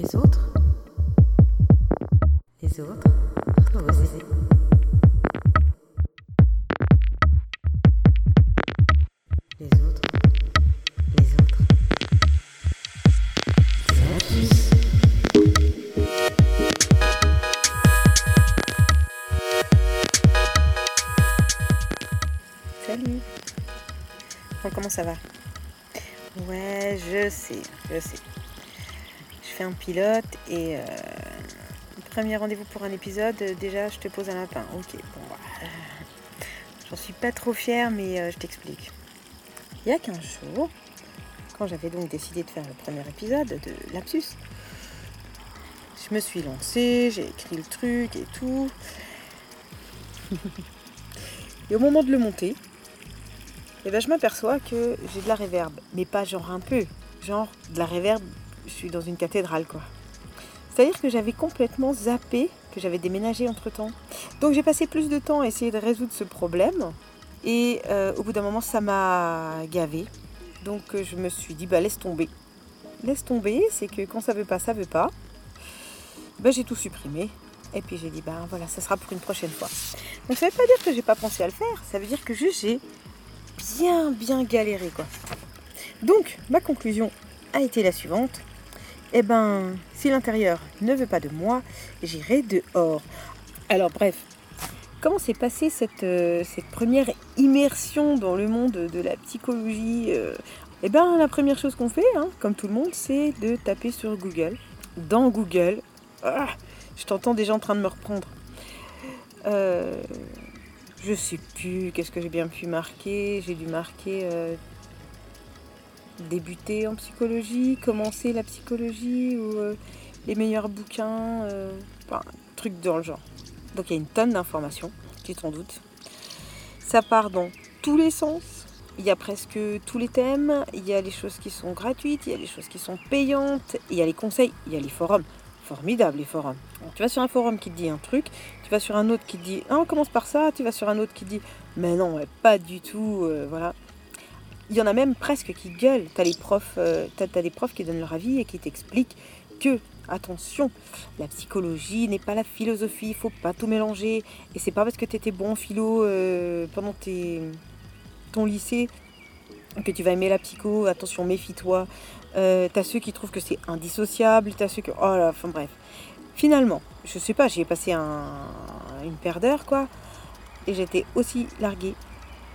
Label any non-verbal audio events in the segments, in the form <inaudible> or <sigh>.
Les autres Les autres Oh, Les autres Les autres C'est la puce. Salut Comment ça va? Ouais, je sais, je sais. Un pilote et euh, premier rendez-vous pour un épisode, euh, déjà je te pose un lapin. Ok, bon, bah, euh, j'en suis pas trop fière, mais je t'explique. Il y a 15 jours, quand j'avais donc décidé de faire le premier épisode de Lapsus, je me suis lancée, j'ai écrit le truc et tout. et au moment de le monter, et ben je m'aperçois que j'ai de la réverb, mais pas genre un peu, genre de la réverb, je suis dans une cathédrale quoi. C'est-à-dire que j'avais complètement zappé que j'avais déménagé entre temps. Donc j'ai passé plus de temps à essayer de résoudre ce problème, et euh, au bout d'un moment ça m'a gavé. Donc euh, je me suis dit bah laisse tomber. Laisse tomber, c'est que quand ça veut pas, ça veut pas. Ben, j'ai tout supprimé. Et puis j'ai dit, ben voilà, ça sera pour une prochaine fois. Donc ça veut pas dire que j'ai pas pensé à le faire, ça veut dire que juste j'ai bien bien galéré quoi. Donc ma conclusion a été la suivante. Eh ben, si l'intérieur ne veut pas de moi, j'irai dehors. Alors bref, comment s'est passée cette, euh, première immersion dans le monde de la psychologie euh Eh ben, la première chose qu'on fait, hein, comme tout le monde, c'est de taper sur Google. Dans Google, ah, je t'entends déjà en train de me reprendre. Euh, je sais plus, qu'est-ce que j'ai bien pu marquer? J'ai dû marquer euh, débuter en psychologie, commencer la psychologie ou euh, les meilleurs bouquins, euh, enfin, truc dans le genre. Donc il y a une tonne d'informations, tu t'en doutes. Ça part dans tous les sens. Il y a presque tous les thèmes. Il y a les choses qui sont gratuites, il y a les choses qui sont payantes, il y a les conseils, il y a les forums. Formidable les forums. Tu vas sur un forum qui dit un truc, tu vas sur un autre qui dit ah, on commence par ça, tu vas sur un autre qui dit mais non, pas du tout, euh, voilà. Il y en a même presque qui gueulent. Tu as les profs, euh, t'as, t'as des profs qui donnent leur avis et qui t'expliquent que attention, la psychologie n'est pas la philosophie, il faut pas tout mélanger et c'est pas parce que tu étais bon en philo euh, pendant tes, ton lycée que tu vas aimer la psycho, attention, méfie-toi. Euh, t'as ceux qui trouvent que c'est indissociable, t'as ceux que. Oh là, enfin bref. Finalement, je sais pas, j'y ai passé un- une paire d'heures, quoi. Et j'étais aussi larguée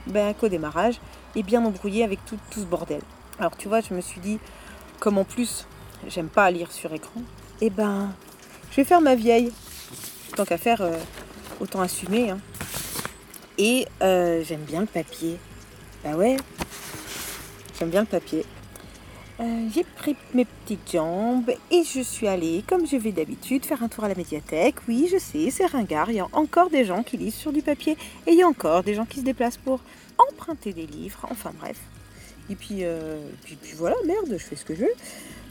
ben, qu'au démarrage et bien embrouillée avec tout, tout ce bordel. Alors tu vois, je me suis dit, comme en plus, j'aime pas lire sur écran, et ben, je vais faire ma vieille. Tant qu'à faire, euh, autant assumer. hein. Et euh, j'aime bien le papier. Bah ouais, j'aime bien le papier. Euh, j'ai pris mes petites jambes et je suis allée, comme je vais d'habitude, faire un tour à la médiathèque. Oui, je sais, c'est ringard. Il y a encore des gens qui lisent sur du papier et il y a encore des gens qui se déplacent pour emprunter des livres. Enfin bref. Et puis, euh, puis, puis voilà, merde, je fais ce que je veux.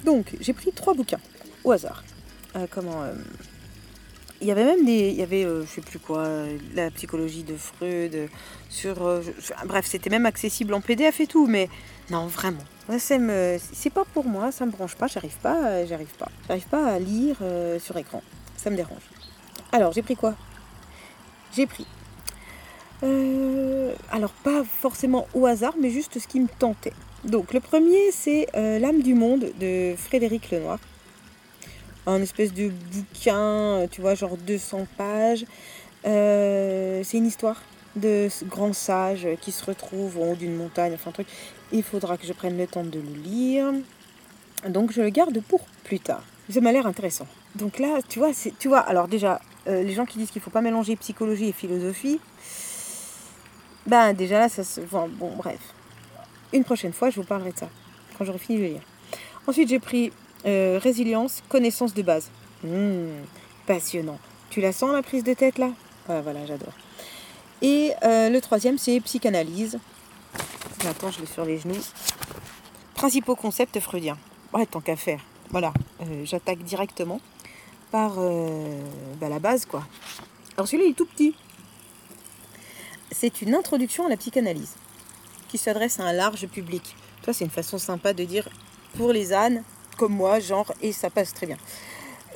Donc, j'ai pris trois bouquins au hasard. Euh, comment euh, Il y avait même des. Il y avait, euh, je sais plus quoi, la psychologie de Freud. Sur, bref, c'était même accessible en PDF et tout, mais non, vraiment. C'est pas pour moi, ça me branche pas, j'arrive pas, euh, j'arrive pas. J'arrive pas à lire euh, sur écran. Ça me dérange. Alors, j'ai pris quoi? J'ai pris. euh, alors, pas forcément au hasard, mais juste ce qui me tentait. Donc, le premier, c'est L'âme du monde de Frédéric Lenoir. Un espèce de bouquin, tu vois, genre 200 pages. C'est une histoire de ce grand sage qui se retrouve en haut d'une montagne, enfin un truc. Il faudra que je prenne le temps de le lire. Donc je le garde pour plus tard. Ça m'a l'air intéressant. Donc là, tu vois, tu vois, alors déjà, euh, les gens qui disent qu'il faut pas mélanger psychologie et philosophie, ben déjà là, ça se. Bon, bref. Une prochaine fois, je vous parlerai de ça, quand j'aurai fini de lire. Ensuite, j'ai pris euh, Résilience, connaissance de base. Hmm, passionnant. Tu la sens la prise de tête là? Ouais, Voilà, j'adore. Et euh, le troisième, c'est Psychanalyse. Attends, je l'ai sur les genoux. Principaux concepts freudiens. Ouais, tant qu'à faire. Voilà, euh, j'attaque directement par euh, bah, la base, quoi. Alors celui-là, il est tout petit. C'est une introduction à la psychanalyse qui s'adresse à un large public. Toi, c'est une façon sympa de dire pour les ânes comme moi, genre, et ça passe très bien.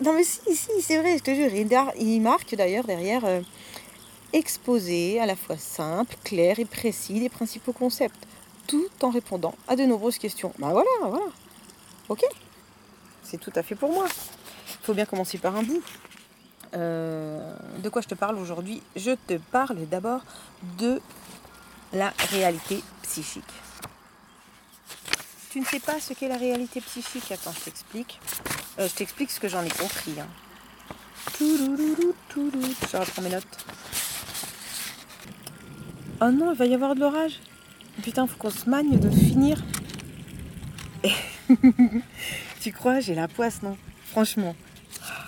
Non mais si, si, c'est vrai, je te jure. Il, marque d'ailleurs derrière exposer à la fois simple, clair et précis les principaux concepts, tout en répondant à de nombreuses questions. Bah voilà, voilà. Ok. C'est tout à fait pour moi. Il faut bien commencer par un bout. Euh, de quoi je te parle aujourd'hui? Je te parle d'abord de la réalité psychique. Tu ne sais pas ce qu'est la réalité psychique? Attends, je t'explique. Euh, je t'explique ce que j'en ai compris. hein. Je reprends mes notes. Oh non, il va y avoir de l'orage. Putain, faut qu'on se magne de finir. <laughs> tu crois J'ai la poisse, non? Franchement. Ah.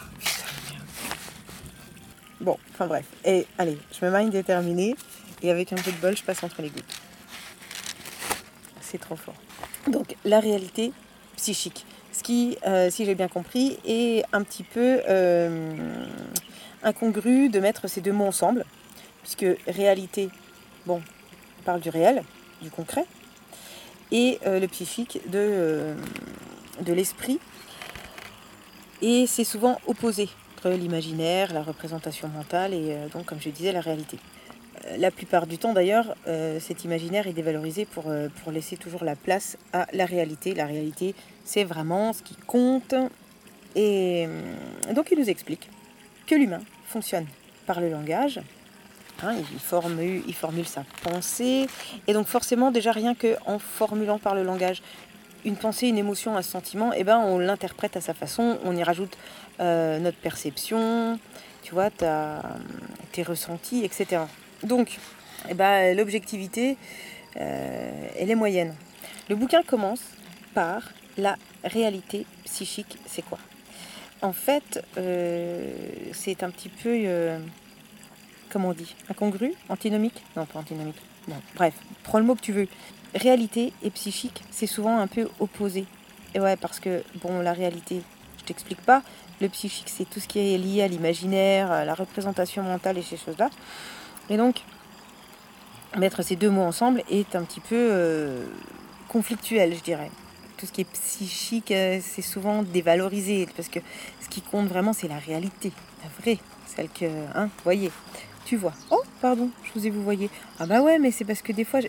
Bon, enfin bref. Et allez, je me magne déterminée. Et avec un peu de bol, je passe entre les gouttes. C'est trop fort. Donc, la réalité psychique. Ce qui, euh, si j'ai bien compris, est un petit peu euh, incongru de mettre ces deux mots ensemble. Puisque réalité, on parle du réel, du concret. Et euh, le psychique de, euh, de l'esprit. Et c'est souvent opposé entre l'imaginaire, la représentation mentale et euh, donc, comme je disais, la réalité. La plupart du temps d'ailleurs, cet imaginaire est dévalorisé pour, laisser toujours la place à la réalité. La réalité, c'est vraiment ce qui compte. Et donc il nous explique que l'humain fonctionne par le langage. Hein, il, formule, sa pensée. Et donc forcément, déjà rien qu'en formulant par le langage une pensée, une émotion, un sentiment, eh ben, on l'interprète à sa façon, on y rajoute euh, notre perception, tu vois, tes ressentis, etc. Donc, eh ben, l'objectivité, euh, elle est moyenne. Le bouquin commence par la réalité psychique, c'est quoi? En fait, euh, c'est un petit peu, comment on dit, incongru, antinomique Non, pas antinomique. Bon, bref, prends le mot que tu veux. Réalité et psychique, c'est souvent un peu opposé. Et ouais, parce que, bon, la réalité, je t'explique pas. Le psychique, c'est tout ce qui est lié à l'imaginaire, à la représentation mentale et ces choses-là. Et donc, mettre ces deux mots ensemble est un petit peu euh, conflictuel, je dirais. Tout ce qui est psychique, euh, c'est souvent dévalorisé, parce que ce qui compte vraiment, c'est la réalité, la vraie, celle que, hein, vous voyez, tu vois. Oh, pardon, je vous ai vous voyez. Ah bah ouais, mais c'est parce que des fois,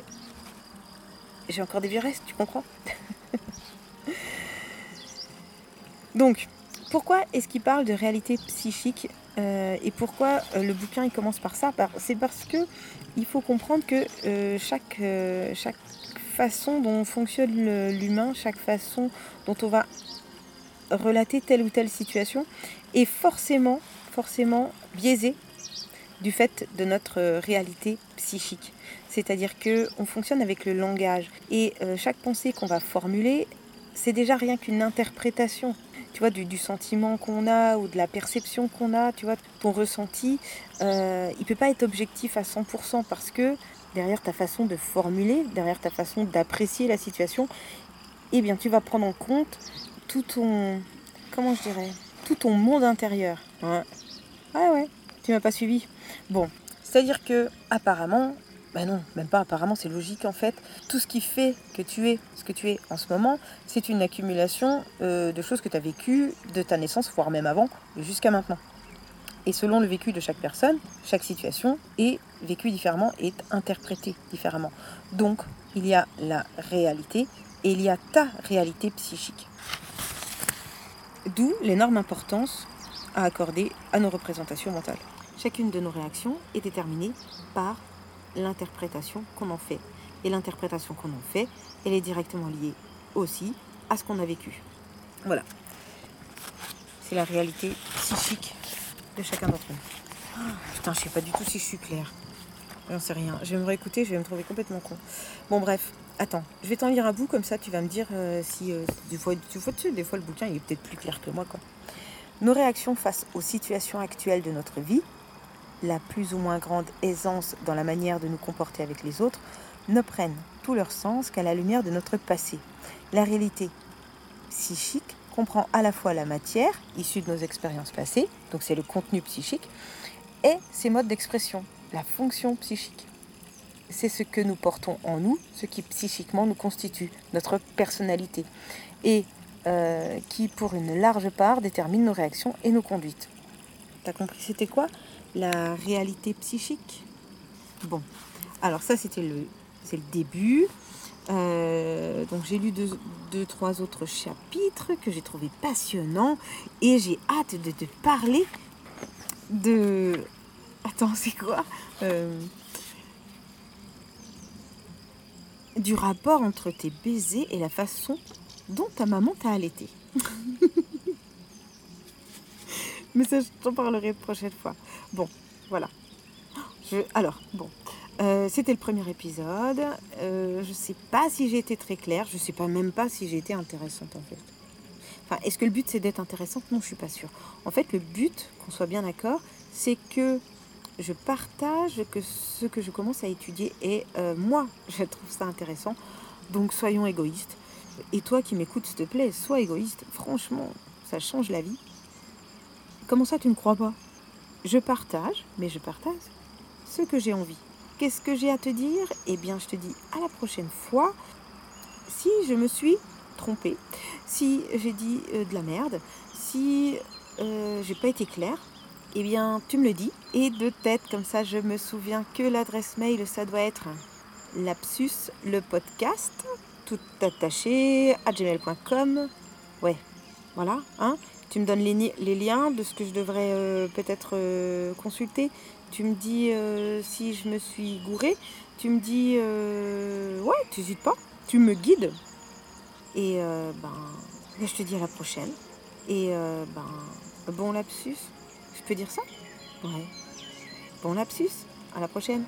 j'ai, encore des vieux restes, tu comprends? <laughs> Donc, pourquoi est-ce qu'il parle de réalité psychique euh, et pourquoi euh, le bouquin il commence par ça? C'est parce que il faut comprendre que euh, chaque, chaque façon dont fonctionne l'humain, chaque façon dont on va relater telle ou telle situation est forcément, forcément biaisée du fait de notre euh, réalité psychique. C'est-à-dire que on fonctionne avec le langage et euh, chaque pensée qu'on va formuler, c'est déjà rien qu'une interprétation. Tu vois, du, du sentiment qu'on a ou de la perception qu'on a, tu vois, ton ressenti, euh, il peut pas être objectif à 100% parce que derrière ta façon de formuler, derrière ta façon d'apprécier la situation, eh bien, tu vas prendre en compte tout ton, comment je dirais, tout ton monde intérieur. Ouais. Ah ouais, tu m'as pas suivi. Bon, c'est-à-dire que apparemment, ben non, même pas apparemment, c'est logique en fait. Tout ce qui fait que tu es ce que tu es en ce moment, c'est une accumulation euh, de choses que tu as vécues de ta naissance, voire même avant, jusqu'à maintenant. Et selon le vécu de chaque personne, chaque situation est vécue différemment et est interprétée différemment. Donc, il y a la réalité et il y a ta réalité psychique. D'où l'énorme importance à accorder à nos représentations mentales. Chacune de nos réactions est déterminée par l'interprétation qu'on en fait. Et l'interprétation qu'on en fait, elle est directement liée aussi à ce qu'on a vécu. Voilà. C'est la réalité psychique de chacun d'entre nous. Ah, putain, je sais pas du tout si je suis claire. J'en sais rien. Je vais me réécouter, je vais me trouver complètement con. Bon, bref. Attends, je vais t'en lire un bout, comme ça tu vas me dire euh, si euh, des, fois, des, fois, des fois le bouquin il est peut-être plus clair que moi. Quoi. Nos réactions face aux situations actuelles de notre vie, la plus ou moins grande aisance dans la manière de nous comporter avec les autres, ne prennent tout leur sens qu'à la lumière de notre passé. La réalité psychique comprend à la fois la matière, issue de nos expériences passées, donc c'est le contenu psychique, et ses modes d'expression, la fonction psychique. C'est ce que nous portons en nous, ce qui psychiquement nous constitue, notre personnalité. Et euh, qui, pour une large part, déterminent nos réactions et nos conduites. T'as compris c'était quoi La réalité psychique? Bon, alors ça c'était le, c'est le début. Euh, donc j'ai lu deux, deux, trois autres chapitres que j'ai trouvé passionnants et j'ai hâte de te parler de... Attends, c'est quoi? Euh, Du rapport entre tes baisers et la façon dont ta maman t'a allaité. <laughs> Mais ça, je t'en parlerai prochaine fois. Bon, voilà. Alors, bon. Euh, C'était le premier épisode. Euh, je sais pas si j'ai été très claire. Je sais pas même pas si j'ai été intéressante en fait. Enfin, est-ce que le but c'est d'être intéressante? Non, je suis pas sûre. En fait, le but, qu'on soit bien d'accord, c'est que je partage que ce que je commence à étudier et euh, moi, je trouve ça intéressant. Donc, soyons égoïstes. Et toi qui m'écoutes, s'il te plaît, sois égoïste. Franchement, ça change la vie. Comment ça, tu ne crois pas? Je partage, mais je partage ce que j'ai envie. Qu'est-ce que j'ai à te dire? Eh bien, je te dis à la prochaine fois. Si je me suis trompée, si j'ai dit euh, de la merde, si euh, j'ai pas été claire, eh bien, tu me le dis. Et de tête, comme ça, je me souviens que l'adresse mail, ça doit être lapsus le podcast, tout attaché, à gmail.com. Ouais, voilà, hein. Tu me donnes les, les liens de ce que je devrais euh, peut-être euh, consulter. Tu me dis euh, si je me suis gourée. Tu me dis, ouais, tu n'hésites pas. Tu me guides. Et ben, là, je te dis à la prochaine. Et ben, bon lapsus. Je peux dire ça? Ouais. Bon lapsus. À la prochaine.